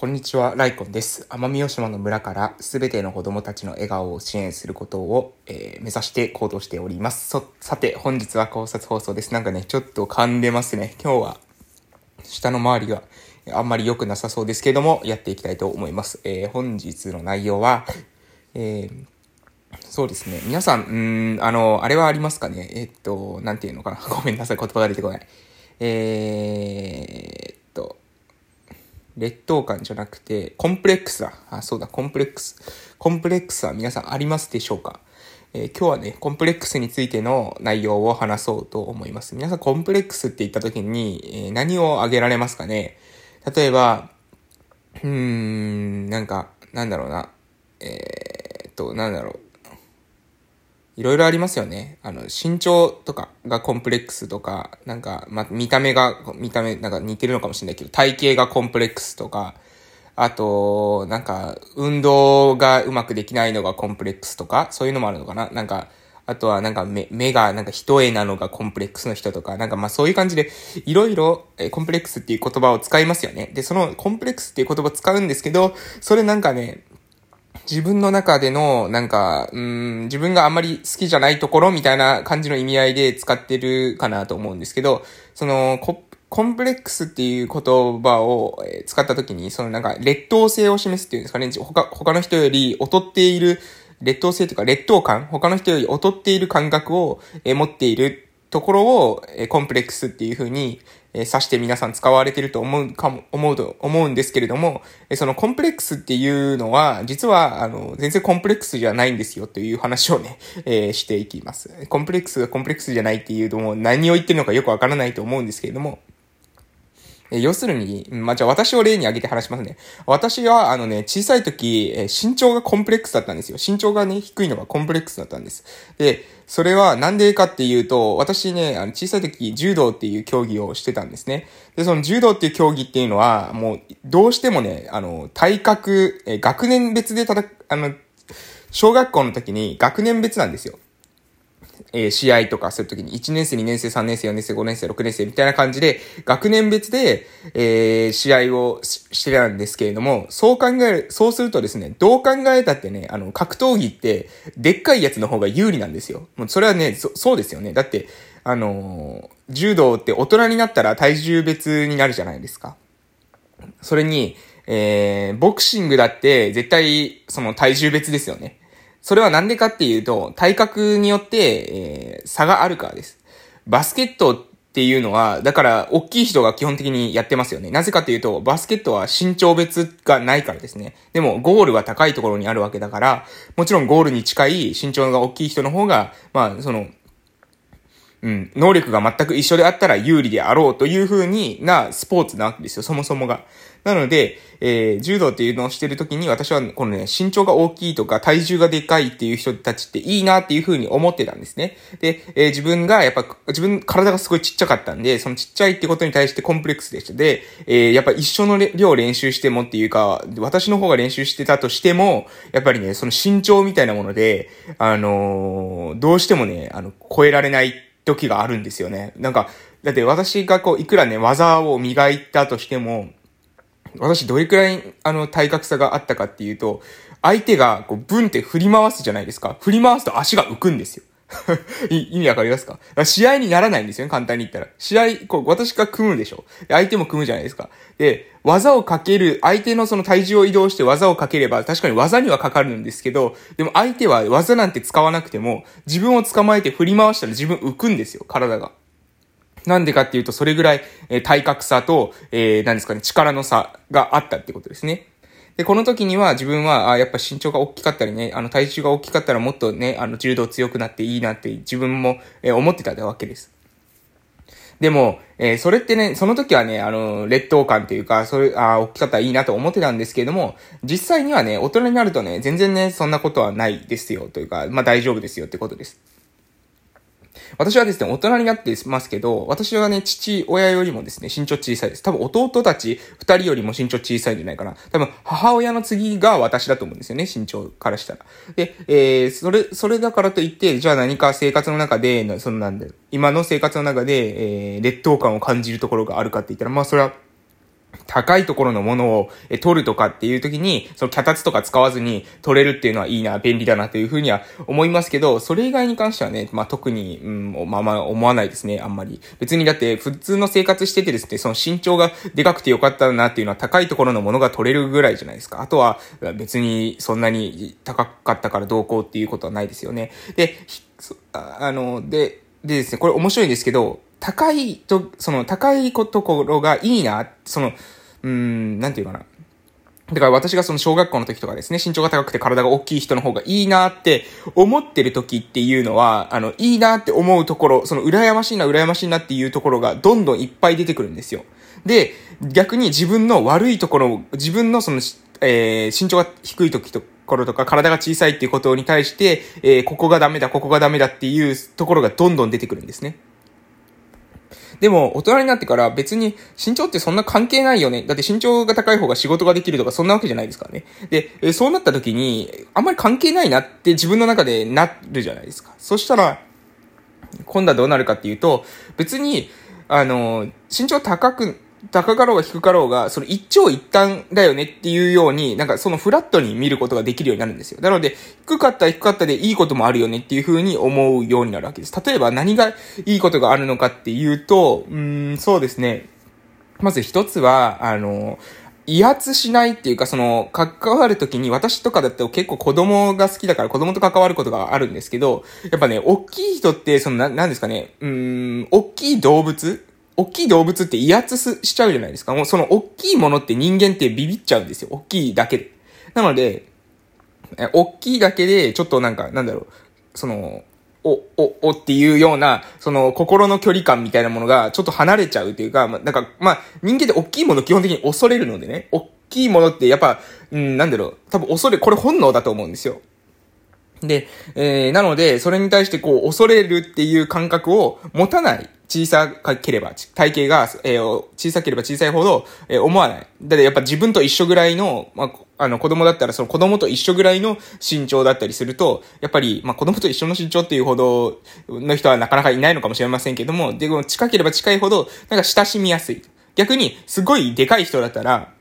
こんにちは、ライコンです。奄美大島の村からすべての子供たちの笑顔を支援することを、えー、目指して行動しております。さて、本日は考察放送です。なんかね、ちょっと噛んでますね。今日は、下の周りがあんまり良くなさそうですけれども、やっていきたいと思います。えー、本日の内容は、えー、そうですね。皆さん、うん、あの、あれはありますかね？えー、っと、なんていうのかな？ごめんなさい、言葉が出てこない。えー、劣等感じゃなくて、コンプレックスだ。あ、そうだ、コンプレックス。コンプレックスは皆さんありますでしょうか？えー、今日はね、コンプレックスについての内容を話そうと思います。皆さんコンプレックスって言った時に、えー、何を挙げられますかね？例えば、うーん、なんか、なんだろうな。えー、っと、なんだろう。いろいろありますよね。あの、身長とかがコンプレックスとか、なんか、ま見た目が、見た目、なんか似てるのかもしれないけど、体型がコンプレックスとか、あと、なんか、運動がうまくできないのがコンプレックスとか、そういうのもあるのかななんか、あとはなんか目、目がなんか一重なのがコンプレックスの人とか、なんかまあそういう感じで、いろいろコンプレックスっていう言葉を使いますよね。で、そのコンプレックスっていう言葉使うんですけど、それなんかね、自分の中での、なんか、うん、自分があんまり好きじゃないところみたいな感じの意味合いで使ってるかなと思うんですけど、その、コンプレックスっていう言葉を使った時に、そのなんか劣等性を示すっていうんですかね、他、他の人より劣っている、劣等性というか劣等感、他の人より劣っている感覚を持っているところをえコンプレックスっていうふうにえー、指して皆さん使われてると思うかも、思うと、思うんですけれども、え、そのコンプレックスっていうのは、実は、あの、全然コンプレックスじゃないんですよという話をね、え、していきます。コンプレックスがコンプレックスじゃないっていうのも何を言ってるのかよくわからないと思うんですけれども、え要するに、まあ、じゃあ私を例に挙げて話しますね。私は、あのね、小さい時、え身長がコンプレックスだったんですよ。身長がね、低いのがコンプレックスだったんです。で、それはなんでかっていうと、私ね、あの小さい時、柔道っていう競技をしてたんですね。で、その柔道っていう競技っていうのは、もう、どうしてもね、あの、体格、え学年別でただ、あの、小学校の時に学年別なんですよ。え、試合とかするときに、1年生、2年生、3年生、4年生、5年生、6年生みたいな感じで、学年別で、え、試合をしてたんですけれども、そう考える、そうするとですね、どう考えたってね、あの、格闘技って、でっかいやつの方が有利なんですよ。もうそれはね、そそうですよね。だって、あの、柔道って大人になったら体重別になるじゃないですか。それに、えー、ボクシングだって絶対その体重別ですよね。それはなんでかっていうと、体格によって、えー、差があるからです。バスケットっていうのは、だから、大きい人が基本的にやってますよね。なぜかっていうと、バスケットは身長別がないからですね。でも、ゴールは高いところにあるわけだから、もちろんゴールに近い身長が大きい人の方が、まあ、その、うん、能力が全く一緒であったら有利であろうという風になスポーツなわけですよ、そもそもが。なので、えー、柔道っていうのをしてるときに私はこのね、身長が大きいとか体重がでかいっていう人たちっていいなっていう風に思ってたんですね。で、えー、自分がやっぱ、自分、体がすごいちっちゃかったんで、そのちっちゃいってことに対してコンプレックスでした。で、えー、やっぱ一緒の量練習してもっていうか、私の方が練習してたとしても、やっぱりね、その身長みたいなもので、あの、どうしてもね、あの、超えられない時があるんですよね。なんか、だって私がこう、いくらね、技を磨いたとしても、私どれくらい、あの、体格差があったかっていうと、相手が、こう、ブンって振り回すじゃないですか。振り回すと足が浮くんですよ。意味わかりますか？試合にならないんですよね、簡単に言ったら。試合、こう、私が組むでしょ。相手も組むじゃないですか。で、技をかける、相手のその体重を移動して技をかければ、確かに技にはかかるんですけど、でも相手は技なんて使わなくても、自分を捕まえて振り回したら自分浮くんですよ、体が。なんでかっていうと、それぐらい、えー、体格差と、えー、何ですかね、力の差があったってことですね。で、この時には自分は、あやっぱ身長が大きかったりね、あの体重が大きかったらもっとね、あの柔道強くなっていいなって自分も、え、思ってたわけです。でも、えー、それってね、その時はね、あの、劣等感というか、それ、あ大きかったらいいなと思ってたんですけれども、実際にはね、大人になるとね、全然ね、そんなことはないですよ、というか、まあ大丈夫ですよってことです。私はですね、大人になってますけど、私はね、父親よりもですね、身長小さいです。多分弟たち二人よりも身長小さいんじゃないかな。多分母親の次が私だと思うんですよね、身長からしたら。で、えー、それ、それだからといって、じゃあ何か生活の中で、そのなんだよ、今の生活の中で、えー、劣等感を感じるところがあるかって言ったら、まあそれは、高いところのものを取るとかっていう時に、その脚立とか使わずに取れるっていうのはいいな、便利だなというふうには思いますけど、それ以外に関してはね、まあ特に、うん、まあまあ思わないですね、あんまり。別にだって普通の生活しててですね、その身長がでかくてよかったなっていうのは高いところのものが取れるぐらいじゃないですか。あとは別にそんなに高かったからどうこうっていうことはないですよね。で、あの、で、でですね、これ面白いんですけど、高いと、その高いところがいいな、その、うん、なんていうかな。だから私がその小学校の時とかですね、身長が高くて体が大きい人の方がいいなって思ってる時っていうのは、あの、いいなって思うところ、その羨ましいな、羨ましいなっていうところがどんどんいっぱい出てくるんですよ。で、逆に自分の悪いところ、自分のその、えー、身長が低い時と、ころとか、体が小さいっていうことに対して、えー、ここがダメだ、ここがダメだっていうところがどんどん出てくるんですね。でも、大人になってから別に身長ってそんな関係ないよね。だって身長が高い方が仕事ができるとかそんなわけじゃないですからね。で、そうなった時に、あんまり関係ないなって自分の中でなるじゃないですか。そしたら、今度はどうなるかっていうと、別に、あの、身長高く高かろうが低かろうが、その一長一短だよねっていうように、なんかそのフラットに見ることができるようになるんですよ。なので、低かったら低かったでいいこともあるよねっていうふうに思うようになるわけです。例えば何がいいことがあるのかっていうと、うん、そうですね。まず一つは、あの、威圧しないっていうか、その、関わるときに、私とかだって結構子供が好きだから子供と関わることがあるんですけど、やっぱね、大きい人って、その、な、なんですかね、うん、大きい動物大きい動物って威圧しちゃうじゃないですか。もうその大きいものって人間ってビビっちゃうんですよ。大きいだけで。なので、え大きいだけで、ちょっとなんか、なんだろう、その、お、お、おっていうような、その心の距離感みたいなものがちょっと離れちゃうっていうか、まなんか、まあ、人間って大きいもの基本的に恐れるのでね、大きいものってやっぱ、うん、なんだろう、多分恐れ、これ本能だと思うんですよ。で、えー、なので、それに対してこう、恐れるっていう感覚を持たない。小さければ、体型が、えー、小さければ小さいほど、えー、思わない。だってやっぱ自分と一緒ぐらいの、まあ、あの、子供だったらその子供と一緒ぐらいの身長だったりすると、やっぱり、まあ、子供と一緒の身長っていうほどの人はなかなかいないのかもしれませんけども、でも、近ければ近いほど、なんか親しみやすい。逆に、すごいでかい人だったら、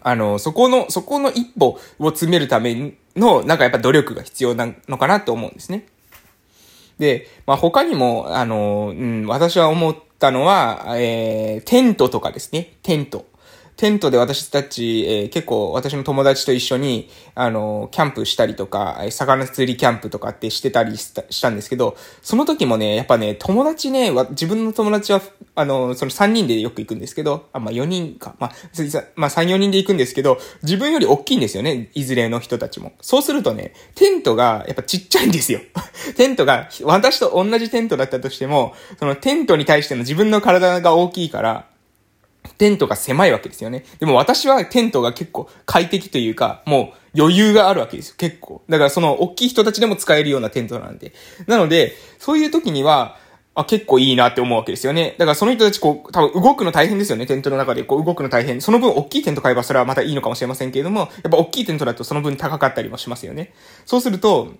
あの、そこの、そこの一歩を詰めるためにの、なんかやっぱ努力が必要なのかなと思うんですね。で、まあ、他にも、あの、うん、私は思ったのは、えー、テントとかですね。テント。テントで私たち、えー、結構私の友達と一緒に、あの、キャンプしたりとか、魚釣りキャンプとかってしてたりしたしたんですけど、その時もね、やっぱね、友達ね、自分の友達は、あの、その3人でよく行くんですけど、あ、まあ4人か、まあ、まあ3、4人で行くんですけど、自分より大きいんですよね、いずれの人たちも。そうするとね、テントがやっぱちっちゃいんですよ。テントが、私と同じテントだったとしても、そのテントに対しての自分の体が大きいから、テントが狭いわけですよね。でも私はテントが結構快適というか、もう余裕があるわけですよ、結構。だからその大きい人たちでも使えるようなテントなんで。なので、そういう時には、あ、結構いいなって思うわけですよね。だからその人たちこう、多分動くの大変ですよね、テントの中でこう動くの大変。その分大きいテント買えばそれはまたいいのかもしれませんけれども、やっぱ大きいテントだとその分高かったりもしますよね。そうすると、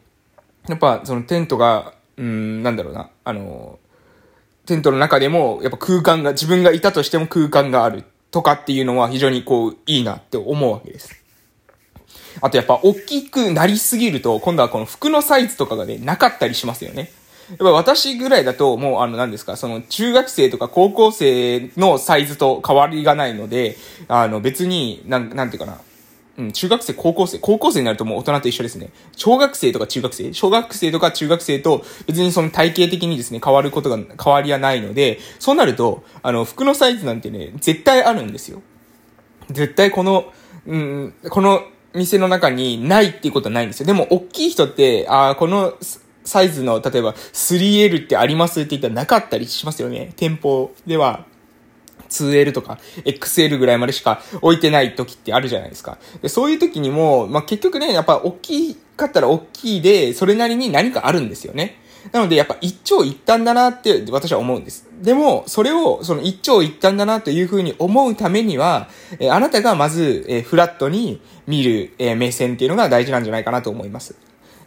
やっぱそのテントが、うん、なんだろうな、あの、テントの中でも、やっぱ空間が、自分がいたとしても空間があるとかっていうのは非常にこう、いいなって思うわけです。あとやっぱ大きくなりすぎると、今度はこの服のサイズとかがね、なかったりしますよね。やっぱ私ぐらいだと、もうあの何ですか、その中学生とか高校生のサイズと変わりがないので、あの別に、なん、なんていうかな、うん、中学生、高校生、高校生になるともう大人と一緒ですね。小学生とか中学生、小学生とか中学生と別にその体型的にですね、変わることが、変わりはないので、そうなると、あの、服のサイズなんてね、絶対あるんですよ。絶対この、うん、この店の中にないっていうことはないんですよ。でも、大きい人って、ああ、このサイズの、例えば 3L ってありますって言ったらなかったりしますよね。店舗では。2L とか XL ぐらいまでしか置いてない時ってあるじゃないですか。でそういう時にも、まあ、結局ね、やっぱ大きかったら大きいで、それなりに何かあるんですよね。なので、やっぱ一長一短だなって私は思うんです。でも、それを、その一長一短だなというふうに思うためには、えあなたがまず、えフラットに見る、え目線っていうのが大事なんじゃないかなと思います。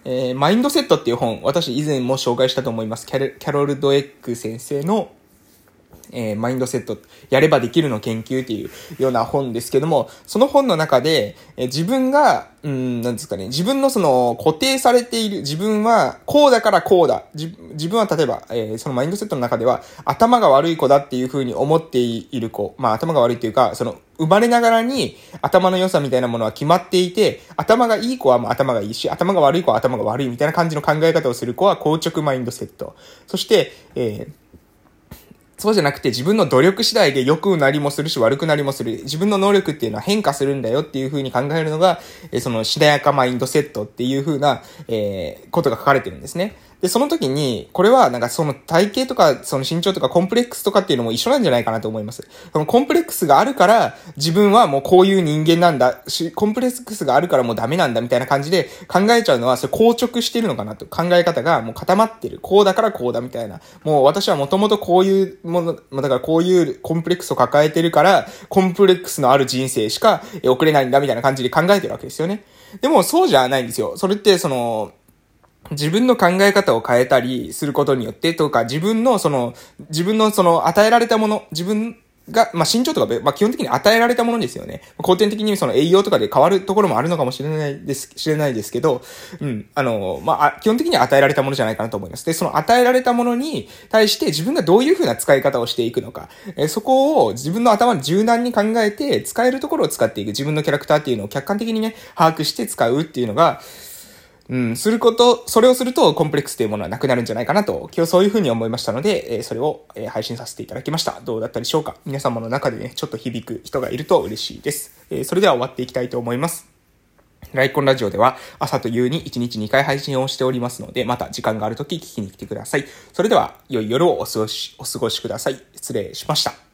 えー、マインドセットっていう本、私以前も紹介したと思います。キャロル・ドエック先生のえー、マインドセット、やればできるの研究っていうような本ですけども、その本の中で、えー、自分が、うん、なんですかね、自分のその固定されている、自分はこうだからこうだ。自分は例えば、えー、そのマインドセットの中では頭が悪い子だっていうふうに思っている子、まあ頭が悪いっていうか、その生まれながらに頭の良さみたいなものは決まっていて、頭がいい子はもう頭がいいし、頭が悪い子は頭が悪いみたいな感じの考え方をする子は硬直マインドセット。そして、えーそうじゃなくて自分の努力次第で良くなりもするし悪くなりもする。自分の能力っていうのは変化するんだよっていう風に考えるのが、えそのしなやかマインドセットっていう風な、えー、ことが書かれてるんですね。で、その時に、これはなんかその体型とか、その身長とかコンプレックスとかっていうのも一緒なんじゃないかなと思います。そのコンプレックスがあるから、自分はもうこういう人間なんだ、し、コンプレックスがあるからもうダメなんだみたいな感じで考えちゃうのは、それ硬直してるのかなと。考え方がもう固まってる。こうだからこうだみたいな。もう私はもともとこういうもの、だからこういうコンプレックスを抱えてるから、コンプレックスのある人生しか送れないんだみたいな感じで考えてるわけですよね。でもそうじゃないんですよ。それってその、自分の考え方を変えたりすることによってとか、自分のその、自分のその与えられたもの、自分が、まあ、身長とか、まあ、基本的に与えられたものですよね。後天的にその栄養とかで変わるところもあるのかもしれないです、知れないですけど、うん、あの、まあ、基本的には与えられたものじゃないかなと思います。で、その与えられたものに対して自分がどういうふうな使い方をしていくのか、えそこを自分の頭に柔軟に考えて、使えるところを使っていく。自分のキャラクターっていうのを客観的にね、把握して使うっていうのが、うん、すること、それをするとコンプレックスというものはなくなるんじゃないかなと、今日そういうふうに思いましたので、え、それを、え、配信させていただきました。どうだったでしょうか？皆様の中でね、ちょっと響く人がいると嬉しいです。え、それでは終わっていきたいと思います。ライコンラジオでは朝と夕に1日2回配信をしておりますので、また時間があるとき聞きに来てください。それでは、良い夜をお過ごし、お過ごしください。失礼しました。